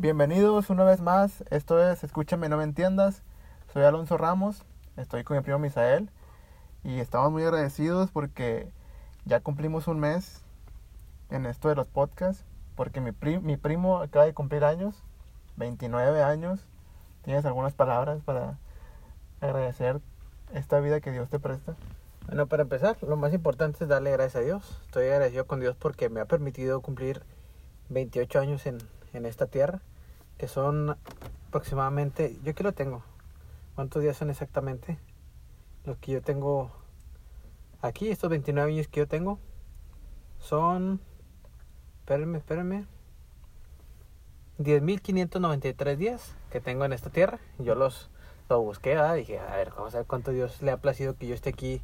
Bienvenidos una vez más. Esto es Escúchame, no me entiendas. Soy Alonso Ramos. Estoy con mi primo Misael. Y estamos muy agradecidos porque ya cumplimos un mes en esto de los podcasts. Porque mi, pri- mi primo acaba de cumplir años, 29 años. ¿Tienes algunas palabras para agradecer esta vida que Dios te presta? Bueno, para empezar, lo más importante es darle gracias a Dios. Estoy agradecido con Dios porque me ha permitido cumplir 28 años en, en esta tierra, que son aproximadamente, yo aquí lo tengo. ¿Cuántos días son exactamente? Los que yo tengo aquí, estos 29 años que yo tengo, son, espérenme, espérenme, 10.593 días que tengo en esta tierra. Yo los, busqué, ¿verdad? dije, a ver, vamos a ver cuánto Dios le ha placido que yo esté aquí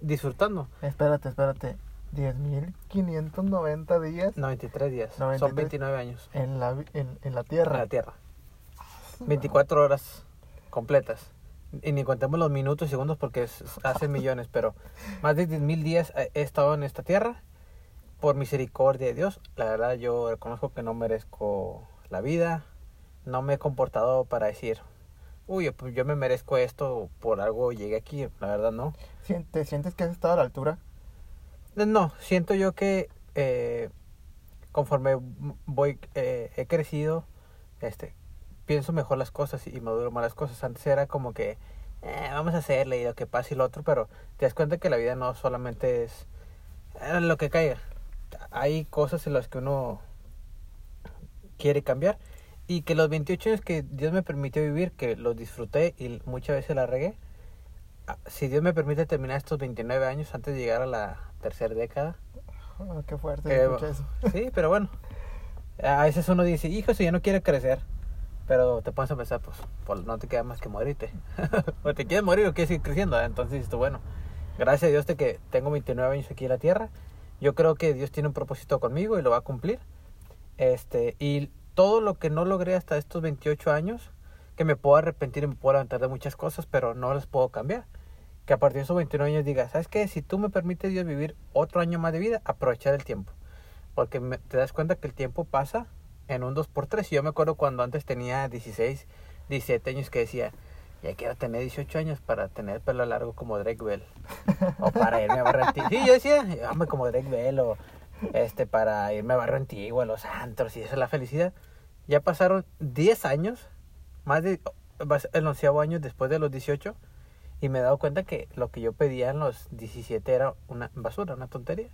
disfrutando. Espérate, espérate. 10.590 días 93 días. Son 93. 29 años. en la, en, en la En tierra. la Tierra. 24 horas completas. Y ni contemos los minutos y segundos porque es, hace millones, pero más de 10.000 días he estado en esta tierra por misericordia de Dios. La verdad yo reconozco que no merezco la vida. No me he comportado para decir, uy, pues yo me merezco esto por algo llegué aquí. La verdad no. ¿Te sientes que has estado a la altura? No, siento yo que eh, conforme voy, eh, he crecido, este, pienso mejor las cosas y maduro más las cosas. Antes era como que eh, vamos a hacerle y lo que pase y lo otro, pero te das cuenta que la vida no solamente es eh, lo que caiga. Hay cosas en las que uno quiere cambiar y que los 28 años que Dios me permitió vivir, que los disfruté y muchas veces la regué, si Dios me permite terminar estos 29 años antes de llegar a la tercera década, Oh, qué fuerte Eh, eso. Sí, pero bueno. A veces uno dice, hijo, si ya no quiere crecer. Pero te pones a pensar, pues, pues, no te queda más que morirte. o te quieres morir o quieres seguir creciendo. ¿eh? Entonces dices bueno, gracias a Dios de que tengo 29 años aquí en la tierra. Yo creo que Dios tiene un propósito conmigo y lo va a cumplir. Este, y todo lo que no logré hasta estos 28 años, que me puedo arrepentir y me puedo levantar de muchas cosas, pero no las puedo cambiar. Que a partir de esos 29 años diga, ¿sabes qué? Si tú me permites Dios vivir otro año más de vida, aprovechar el tiempo. Porque me- te das cuenta que el tiempo pasa en un 2x3. Y yo me acuerdo cuando antes tenía 16, 17 años que decía, ya quiero tener 18 años para tener pelo largo como Drake Bell. o para irme a barrio. Sí, yo decía, hombre, como Drake Bell o este, para irme a barrio a los antros y eso es la felicidad. Ya pasaron 10 años, más de el onceavo año después de los 18 y me he dado cuenta que lo que yo pedía en los 17 era una basura, una tontería.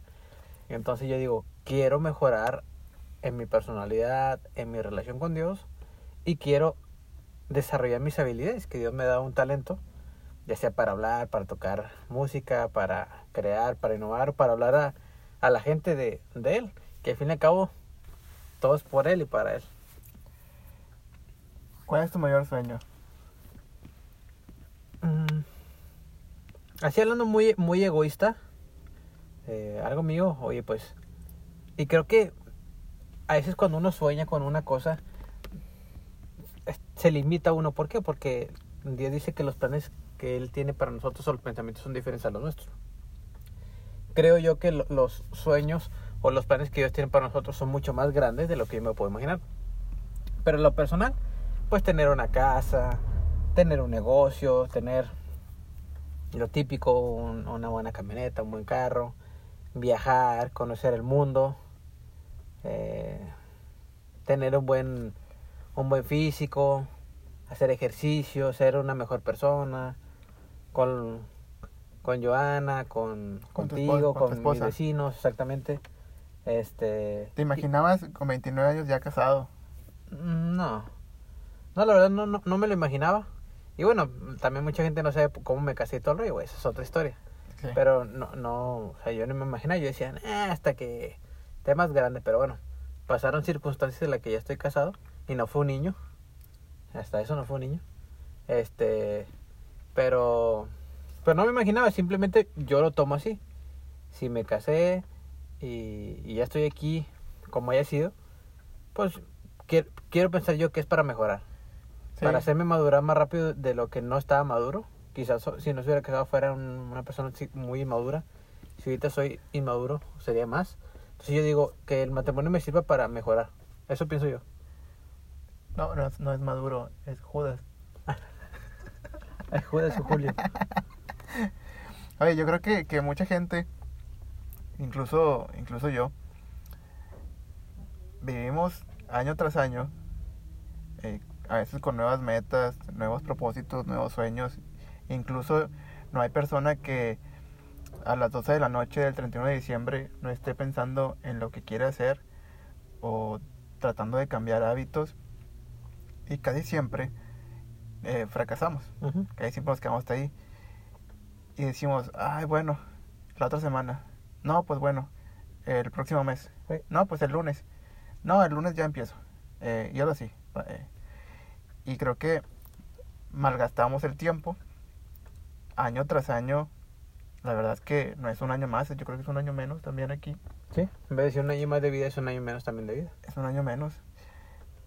Entonces yo digo, quiero mejorar en mi personalidad, en mi relación con Dios y quiero desarrollar mis habilidades, que Dios me da un talento, ya sea para hablar, para tocar música, para crear, para innovar, para hablar a, a la gente de, de Él, que al fin y al cabo todo es por Él y para Él. ¿Cuál es tu mayor sueño? Así hablando muy, muy egoísta, eh, algo mío, oye, pues, y creo que a veces cuando uno sueña con una cosa, se limita uno. ¿Por qué? Porque Dios dice que los planes que Él tiene para nosotros o los pensamientos son diferentes a los nuestros. Creo yo que lo- los sueños o los planes que Dios tiene para nosotros son mucho más grandes de lo que yo me puedo imaginar. Pero lo personal, pues tener una casa, tener un negocio, tener lo típico, un- una buena camioneta, un buen carro, viajar, conocer el mundo, eh, tener un buen, un buen físico, hacer ejercicio, ser una mejor persona, con, con Joana, con, contigo, con con, mis vecinos, exactamente. Este, ¿Te imaginabas con 29 años ya casado? Mm, No. No, la verdad no, no, no me lo imaginaba. Y bueno, también mucha gente no sabe cómo me casé y todo el rollo, güey, esa es otra historia. Sí. Pero no, no, o sea, yo no me imaginaba, yo decía, "Eh, hasta que esté más grande, pero bueno, pasaron circunstancias en las que ya estoy casado y no fue un niño. Hasta eso no fue un niño. Este, pero, pero no me imaginaba, simplemente yo lo tomo así. Si me casé y, y ya estoy aquí como haya sido, pues quiero, quiero pensar yo que es para mejorar. Sí. Para hacerme madurar más rápido de lo que no estaba maduro. Quizás si no se hubiera casado fuera un- una persona muy inmadura. Si ahorita soy inmaduro, sería más. Entonces yo digo que el matrimonio me sirva para mejorar. Eso pienso yo. No, no es, no es Maduro, es Judas. Ay, Judas y Julio. Oye, yo creo que, que mucha gente, incluso, incluso yo, vivimos año tras año, eh, a veces con nuevas metas, nuevos propósitos, nuevos sueños. Incluso no hay persona que a las 12 de la noche del 31 de diciembre no esté pensando en lo que quiere hacer o tratando de cambiar hábitos. Y casi siempre eh, fracasamos. Casi siempre nos quedamos hasta ahí. Y decimos, ay, bueno, la otra semana. No, pues bueno, el próximo mes. Sí. No, pues el lunes. No, el lunes ya empiezo. Eh, y ahora sí. eh, y creo que malgastamos el tiempo año tras año. La verdad es que no es un año más, yo creo que es un año menos también aquí. Sí, en vez de ser un año más de vida, es un año menos también de vida. Es un año menos.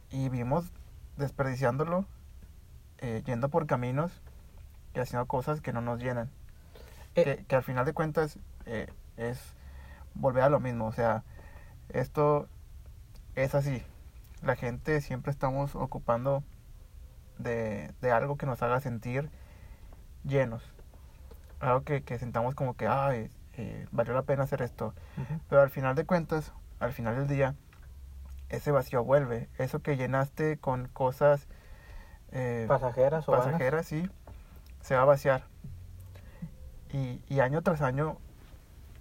Y vimos desperdiciándolo, eh, yendo por caminos y haciendo cosas que no nos llenan. Eh, que, que al final de cuentas eh, es volver a lo mismo. O sea, esto es así. La gente siempre estamos ocupando de, de algo que nos haga sentir llenos. Algo que, que sentamos como que, ay, eh, valió la pena hacer esto. Pero al final de cuentas, al final del día, ese vacío vuelve. Eso que llenaste con cosas eh, Pasajeras o pasajeras, sí, se va a vaciar. Y, y año tras año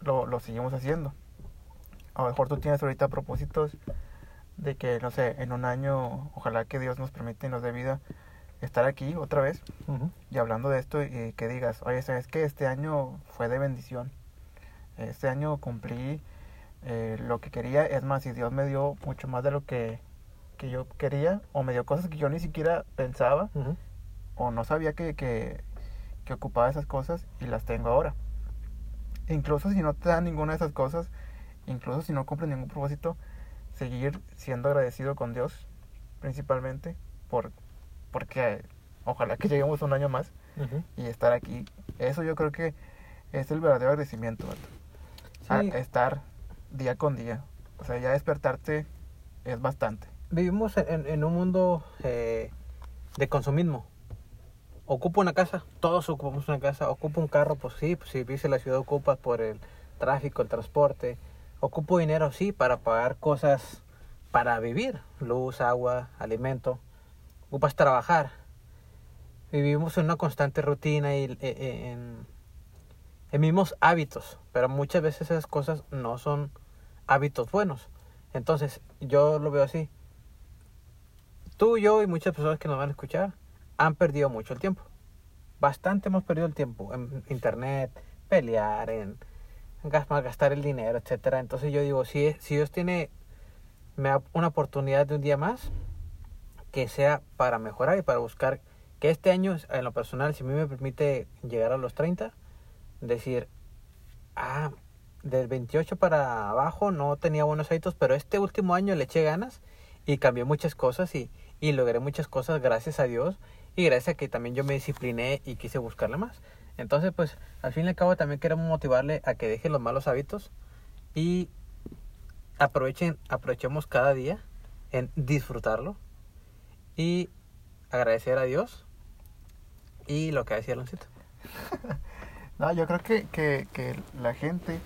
lo, lo seguimos haciendo. A lo mejor tú tienes ahorita propósitos de que, no sé, en un año, ojalá que Dios nos permita y nos dé vida estar aquí otra vez y hablando de esto y que digas, oye, ¿sabes que Este año fue de bendición. Este año cumplí eh, lo que quería. Es más, si Dios me dio mucho más de lo que, que yo quería, o me dio cosas que yo ni siquiera pensaba, o no sabía que, que, que ocupaba esas cosas y las tengo ahora. Incluso si no te dan ninguna de esas cosas, incluso si no cumples ningún propósito, seguir siendo agradecido con Dios, principalmente, por, porque ojalá que lleguemos un año más y estar aquí. Eso yo creo que es el verdadero agradecimiento. A- estar día con día. O sea, ya despertarte es bastante. Vivimos en, en un mundo eh, de consumismo. Ocupo una casa, todos ocupamos una casa. Ocupo un carro, pues sí, pues si vives en la ciudad ocupas por el tráfico, el transporte. Ocupo dinero, sí, para pagar cosas para vivir. Luz, agua, alimento. Ocupas trabajar. Vivimos en una constante rutina y eh, eh, en, en mismos hábitos. Pero muchas veces esas cosas no son hábitos buenos. Entonces, yo lo veo así. Tú, yo y muchas personas que nos van a escuchar han perdido mucho el tiempo. Bastante hemos perdido el tiempo en internet, pelear, en gas- malgastar el dinero, etcétera. Entonces yo digo, si, si Dios tiene una oportunidad de un día más, que sea para mejorar y para buscar que este año, en lo personal, si a mí me permite llegar a los 30, decir, ah, del 28 para abajo no tenía buenos hábitos, pero este último año le eché ganas y cambié muchas cosas y, y logré muchas cosas gracias a Dios y gracias a que también yo me discipliné y quise buscarle más. Entonces, pues, al fin y al cabo también queremos motivarle a que deje los malos hábitos y aprovechen, aprovechemos cada día en disfrutarlo y agradecer a Dios y lo que decía Aloncito. No, yo creo que, que, que la gente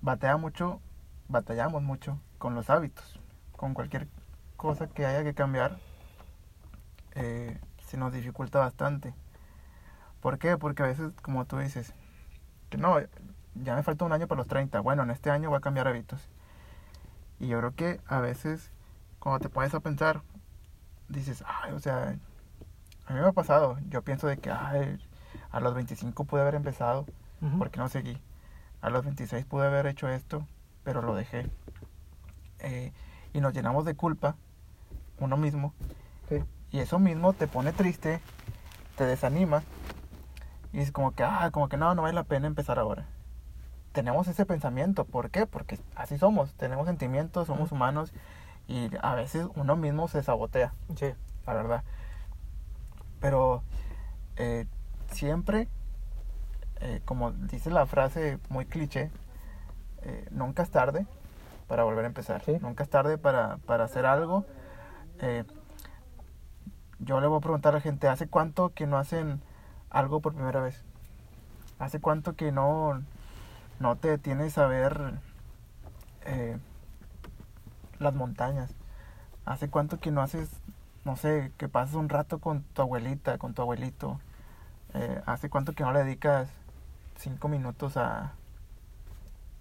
batalla mucho, batallamos mucho con los hábitos, con cualquier cosa que haya que cambiar, eh, se nos dificulta bastante. ¿Por qué? Porque a veces, como tú dices, que no, ya me falta un año para los 30, bueno, en este año voy a cambiar hábitos. Y yo creo que a veces, cuando te pones a pensar, dices, ay, o sea, a mí me ha pasado, yo pienso de que, ay, a los 25 pude haber empezado, Ujú. ¿por qué no seguí? A los 26 pude haber hecho esto, pero lo dejé. Eh, y nos llenamos de culpa, uno mismo, Sí. y eso mismo te pone triste, te desanima, y es como que, ah, como que no, no vale la pena empezar ahora. Tenemos ese pensamiento, ¿por qué? Porque así somos, tenemos sentimientos, somos Ujú. humanos, y a veces uno mismo se sabotea Sí. la verdad. Pero eh, siempre, eh, como dice la frase muy cliché, eh, nunca es tarde para volver a empezar. Sí. Nunca es tarde para, para hacer algo. Yo le voy a preguntar a la gente, ¿hace cuánto que no hacen algo por primera vez? ¿Hace cuánto que no, no te detienes a ver las montañas? ¿Hace cuánto que no haces, no sé, que pasas un rato con tu abuelita, con tu abuelito? Eh, ¿Hace cuánto que no le dedicas cinco minutos a,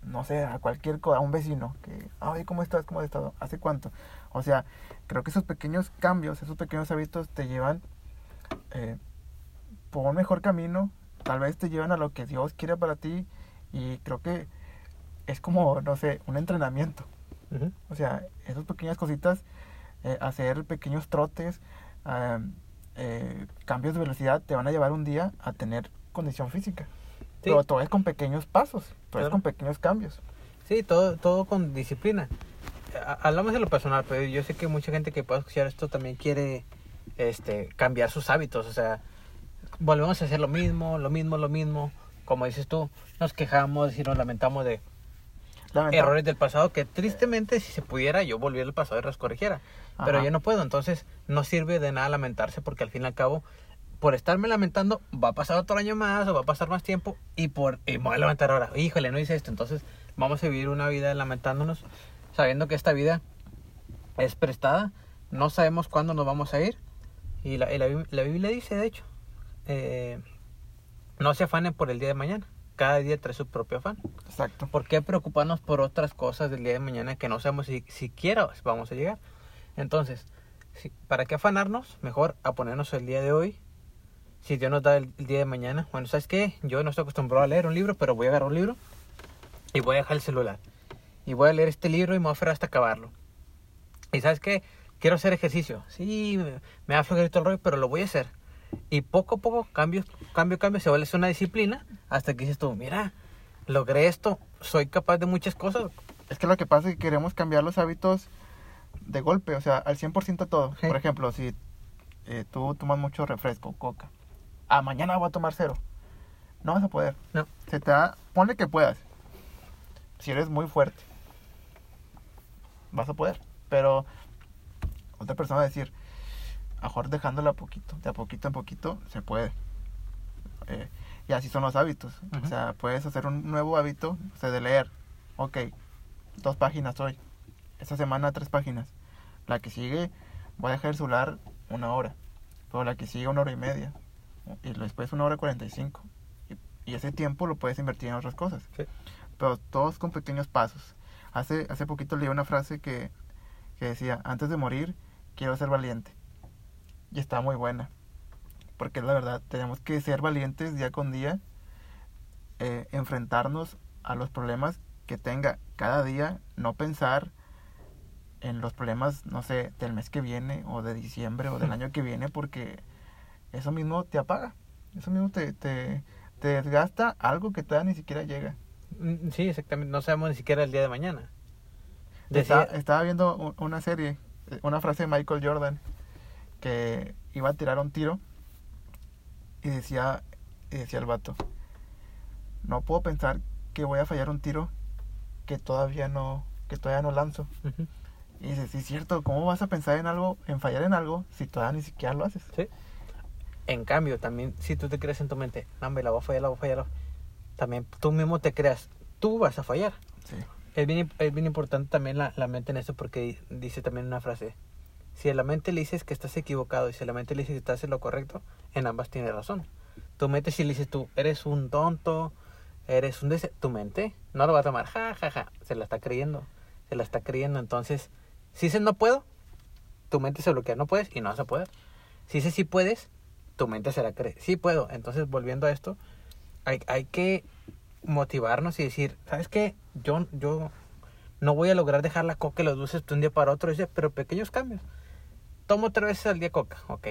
no sé, a cualquier cosa, a un vecino? Que, ay, ¿cómo estás? ¿Cómo has estado? ¿Hace cuánto? O sea, creo que esos pequeños cambios, esos pequeños hábitos te llevan eh, por un mejor camino, tal vez te llevan a lo que Dios quiere para ti y creo que es como, no sé, un entrenamiento. Ujú. O sea, esas pequeñas cositas, eh, hacer pequeños trotes, ah, eh, cambios de velocidad, te van a llevar un día a tener condición física. Sí. Pero todo es con pequeños pasos, todo es Claro. con pequeños cambios. Sí, todo, todo con disciplina. Ha- Hablamos de lo personal, pero yo sé que mucha gente que pueda escuchar esto también quiere este, cambiar sus hábitos. O sea, volvemos a hacer lo mismo, lo mismo, lo mismo. Como dices tú, nos quejamos y nos lamentamos de Lamenta- errores del pasado que tristemente si se pudiera yo volviera al pasado y los corrigiera. Pero yo no puedo, entonces no sirve de nada lamentarse porque al fin y al cabo, por estarme lamentando, va a pasar otro año más o va a pasar más tiempo y por y me voy a levantar ahora. Híjole, no hice esto. Entonces vamos a vivir una vida lamentándonos, sabiendo que esta vida es prestada, no sabemos cuándo nos vamos a ir. Y la, y la, la Biblia dice, de hecho, eh, no se afanen por el día de mañana. Cada día trae su propio afán. Exacto. ¿Por qué preocuparnos por otras cosas del día de mañana que no sabemos si siquiera vamos a llegar? Entonces, si- ¿para qué afanarnos? Mejor a ponernos el día de hoy. Si Dios nos da el, el día de mañana. Bueno, ¿sabes qué? Yo no estoy acostumbrado a leer un libro, pero voy a agarrar un libro y voy a dejar el celular. Y voy a leer este libro y me voy a aferrar hasta acabarlo. ¿Y sabes qué? Quiero hacer ejercicio. Sí, me, me flojerito el rollo, pero lo voy a hacer. Y poco a poco, cambio, cambio, cambio, se vuelve una disciplina hasta que dices tú, mira, logré esto, soy capaz de muchas cosas. Es que lo que pasa es que queremos cambiar los hábitos de golpe, o sea, al 100% todo. Sí. Por ejemplo, si eh, tú tomas mucho refresco, coca, ah, mañana voy a tomar cero. No vas a poder. No. Se te da, ponle que puedas. Si eres muy fuerte, vas a poder. Pero otra persona va a decir, a mejor dejándola a poquito, de a poquito en poquito, se puede. Eh, y así son los hábitos. O sea, puedes hacer un nuevo hábito, o sea, de leer. Ok, dos páginas hoy. Esta semana tres páginas. La que sigue, voy a dejar el celular una hora. Pero la que sigue una hora y media. Y después una hora cuarenta y cinco. Y, y ese tiempo lo puedes invertir en otras cosas. Sí. Pero todos con pequeños pasos. Hace, hace poquito leí una frase que, que decía, antes de morir, quiero ser valiente. Y está muy buena. Porque la verdad, tenemos que ser valientes día con día, eh, enfrentarnos a los problemas que tenga cada día, no pensar en los problemas, no sé, del mes que viene o de diciembre o del año que viene, porque eso mismo te apaga, eso mismo te, te, te desgasta algo que todavía ni siquiera llega. Mm, Sí, exactamente, no sabemos ni siquiera el día de mañana. Está- estaba viendo una serie, eh, una frase de Michael Jordan, que iba a tirar un tiro y decía, y decía el vato, no puedo pensar que voy a fallar un tiro que todavía no, que todavía no lanzo. Y dice, sí es cierto, ¿cómo vas a pensar en algo, en fallar en algo, si todavía ni siquiera lo haces? sí. En cambio, también, si tú te crees en tu mente, no, la voy a fallar, la voy a fallar, la voy a-". también tú mismo te creas, tú vas a fallar. Sí. Es bien, es bien importante también la, la mente en esto porque di- dice también una frase. Si a la mente le dices que estás equivocado y si a la mente le dices que estás en lo correcto, en ambas tiene razón. Tu mente si le dices tú, eres un tonto, eres un... dese-", Tu mente no lo va a tomar, ja, ja, ja, se la está creyendo, se la está creyendo. Entonces, si dices no puedo, tu mente se bloquea, no puedes y no vas a poder. Si dices sí puedes, tu mente se la cree, sí puedo. Entonces, volviendo a esto, hay, hay que motivarnos y decir, ¿sabes qué? Yo, yo no voy a lograr dejar la coca y los dulces de un día para otro, pero pequeños cambios. Tomo tres veces al día coca, ok.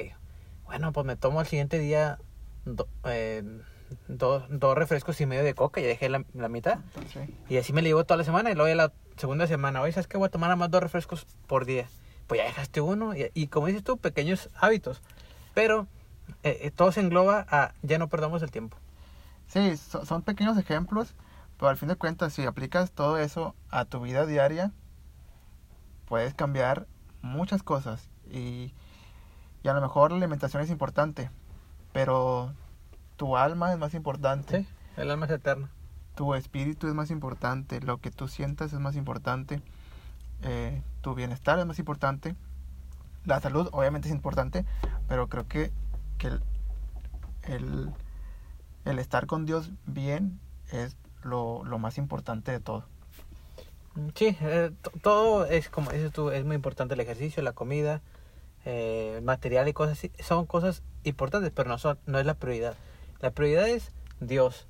Bueno, pues me tomo al siguiente día do- eh, dos, dos refrescos y medio de coca y dejé la, la mitad. Sí. Y así me la llevo toda la semana y luego ya la segunda semana, oye, ¿sabes qué? Voy a tomar nada más dos refrescos por día. Pues ya dejaste uno y, y como dices tú, pequeños hábitos. Pero eh, eh, todo se engloba a ya no perdamos el tiempo. Sí, so- son pequeños ejemplos, pero al fin de cuentas, si aplicas todo eso a tu vida diaria, puedes cambiar muchas cosas. Y, Y a lo mejor la alimentación es importante, pero tu alma es más importante. Sí, el alma es eterna. Tu espíritu es más importante, lo que tú sientas es más importante, eh, tu bienestar es más importante. La salud obviamente es importante, pero creo que, que el, el, el estar con Dios bien es lo, lo más importante de todo. Sí, eh, to- todo es como dices tú, es muy importante el ejercicio, la comida, eh, material y cosas así. Son cosas importantes, pero no, son, no es la prioridad. La prioridad es Dios.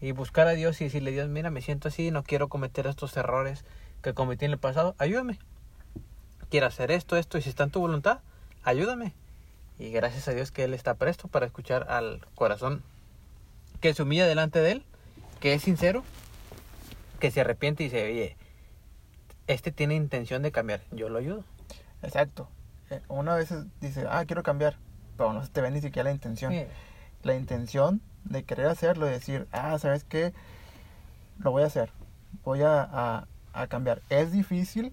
Y buscar a Dios y decirle, Dios, mira, me siento así, no quiero cometer estos errores que cometí en el pasado, ayúdame. Quiero hacer esto, esto, y si está en tu voluntad, ayúdame. Y gracias a Dios que Él está presto para escuchar al corazón que se humilla delante de Él, que es sincero, que se arrepiente y dice, oye, este tiene intención de cambiar, yo lo ayudo. Exacto. Eh, Una vez dice, ah, quiero cambiar, pero no se te ve ni siquiera la intención. Sí. La intención de querer hacerlo, de decir, ah, ¿sabes qué? Lo voy a hacer. Voy a, a, a cambiar. ¿Es difícil?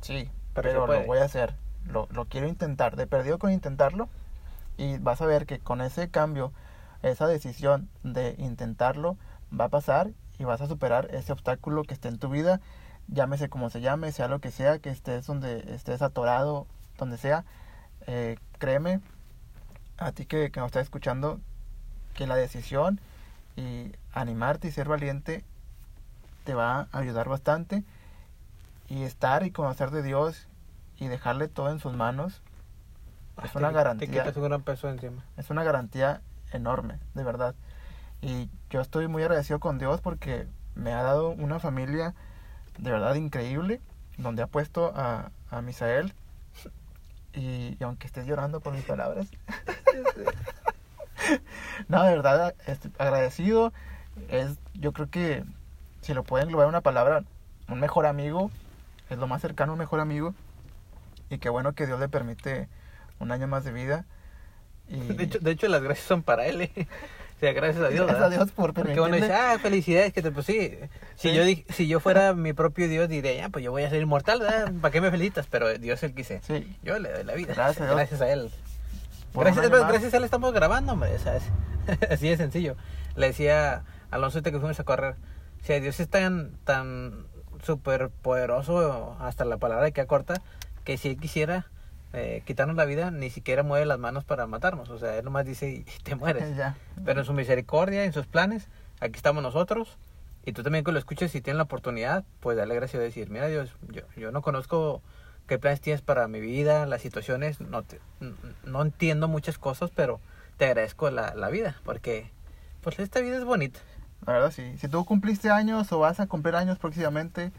Sí, Pero pero, lo voy a hacer. Lo, lo quiero intentar. De perdido con intentarlo. Y vas a ver que con ese cambio, esa decisión de intentarlo, va a pasar y vas a superar ese obstáculo que esté en tu vida. Llámese como se llame, sea lo que sea, que estés donde estés atorado, donde sea. Eh, créeme, a ti que, que nos estás escuchando, que la decisión y animarte y ser valiente te va a ayudar bastante. Y estar y conocer de Dios y dejarle todo en sus manos es Te- una Te garantía. quitas un gran peso encima. Es una garantía enorme, de verdad. Y yo estoy muy agradecido con Dios porque me ha dado una familia de verdad increíble, donde ha puesto a, a Misael. Y, y aunque estés llorando por mis palabras, no, de verdad, estoy agradecido. Es, yo creo que si lo pueden englobar en una palabra, un mejor amigo, es lo más cercano a un mejor amigo. Y qué bueno que Dios le permite un año más de vida. Y De hecho, de hecho, las gracias son para él. ¿eh? O sea, gracias a Dios. gracias a. Dios por Porque permitirme. uno dice, ah, felicidades, que te, pues sí. Si, Sí. Yo, di- si yo fuera mi propio Dios, diría, pues yo voy a ser inmortal, ¿verdad? ¿para qué me felicitas? Pero Dios es el Sí, yo le doy la vida. Gracias a Dios. Gracias a él. Gracias, gracias a él estamos grabando, hombre. ¿sabes? Así de sencillo. Le decía a Alonso que fuimos a correr, si Dios es tan, tan súper poderoso, hasta la palabra que corta, que si él quisiera eh, quitarnos la vida, ni siquiera mueve las manos para matarnos. O sea, él nomás dice y te mueres. Ya. Pero en su misericordia, en sus planes, aquí estamos nosotros. Y tú también que lo escuches, si tienes la oportunidad, pues dale gracias a decir, mira Dios, yo, yo no conozco qué planes tienes para mi vida, las situaciones, no, te- no entiendo muchas cosas, pero te agradezco la, la vida, porque pues esta vida es bonita. La verdad, sí. Si tú cumpliste años o vas a cumplir años próximamente,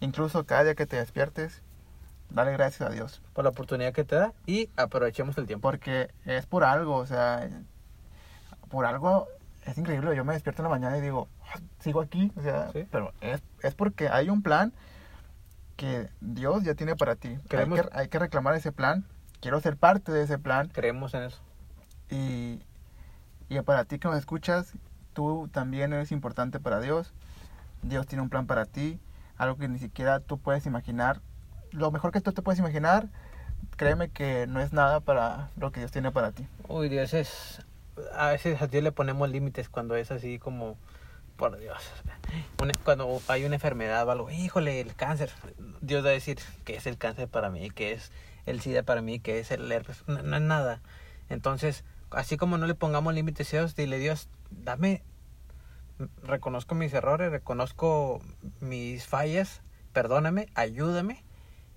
incluso cada día que te despiertes, dale gracias a Dios. por la oportunidad que te da y aprovechemos el tiempo. Porque es por algo, o sea, por algo es increíble. Yo me despierto en la mañana y digo, "Ah, sigo aquí, o sea, Sí. pero es, es porque hay un plan que Dios ya tiene para ti. Hay que, hay que reclamar ese plan. Quiero ser parte de ese plan. Creemos en eso. Y, y para ti que nos escuchas, tú también eres importante para Dios. Dios tiene un plan para ti, algo que ni siquiera tú puedes imaginar. Lo mejor que tú te puedes imaginar, créeme que no es nada para lo que Dios tiene para ti. Uy, Dios es... A veces a Dios le ponemos límites cuando es así como... Por Dios. Cuando hay una enfermedad o algo, híjole, el cáncer. Dios va a decir que es el cáncer para mí, que es el SIDA para mí, que es el herpes. No, no es nada. Entonces, así como no le pongamos límites a Dios, dile Dios, dame... Reconozco mis errores, reconozco mis fallas, perdóname, ayúdame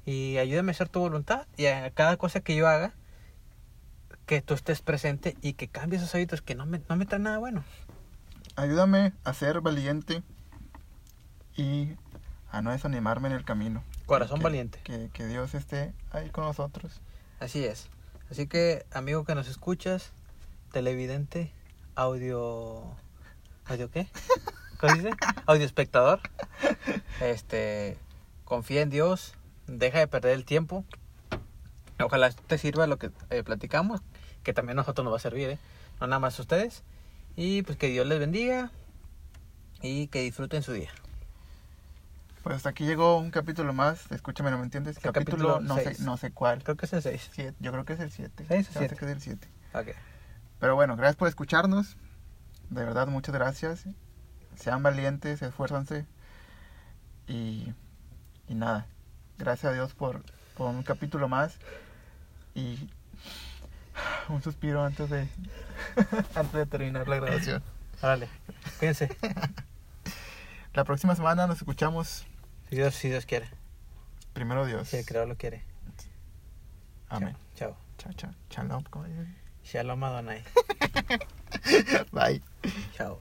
y ayúdame a hacer tu voluntad y a cada cosa que yo haga que tú estés presente y que cambies esos hábitos que no me, no me traen nada bueno. Ayúdame a ser valiente y a no desanimarme en el camino. Corazón Que- valiente. Que, que Dios esté ahí con nosotros. Así es. Así que, amigo que nos escuchas, televidente, audio... ¿Audio qué? ¿Cómo dice? Audio espectador. Este, confía en Dios, deja de perder el tiempo. Ojalá te sirva lo que eh, platicamos, que también a nosotros nos va a servir, ¿eh? No nada más a ustedes. Y pues que Dios les bendiga y que disfruten su día. Pues hasta aquí llegó un capítulo más. Escúchame, no me entiendes. El capítulo, capítulo no sé, no sé cuál. Creo que es el 6. Siete, yo creo que es el 7. ¿Seis o siete? que es el 7. Ok. Pero bueno, gracias por escucharnos. De verdad, muchas gracias. Sean valientes, esfuérzanse. Y, y nada, gracias a Dios por, por un capítulo más. Y un suspiro antes de, antes de terminar la grabación. Órale. Cuídense. La próxima semana nos escuchamos. Si Dios, si Dios quiere. Primero Dios. Si el creador lo quiere. Amén. Chao. Chao, chao. Shalom. dicen. Shalom Adonai. Bye. Chao.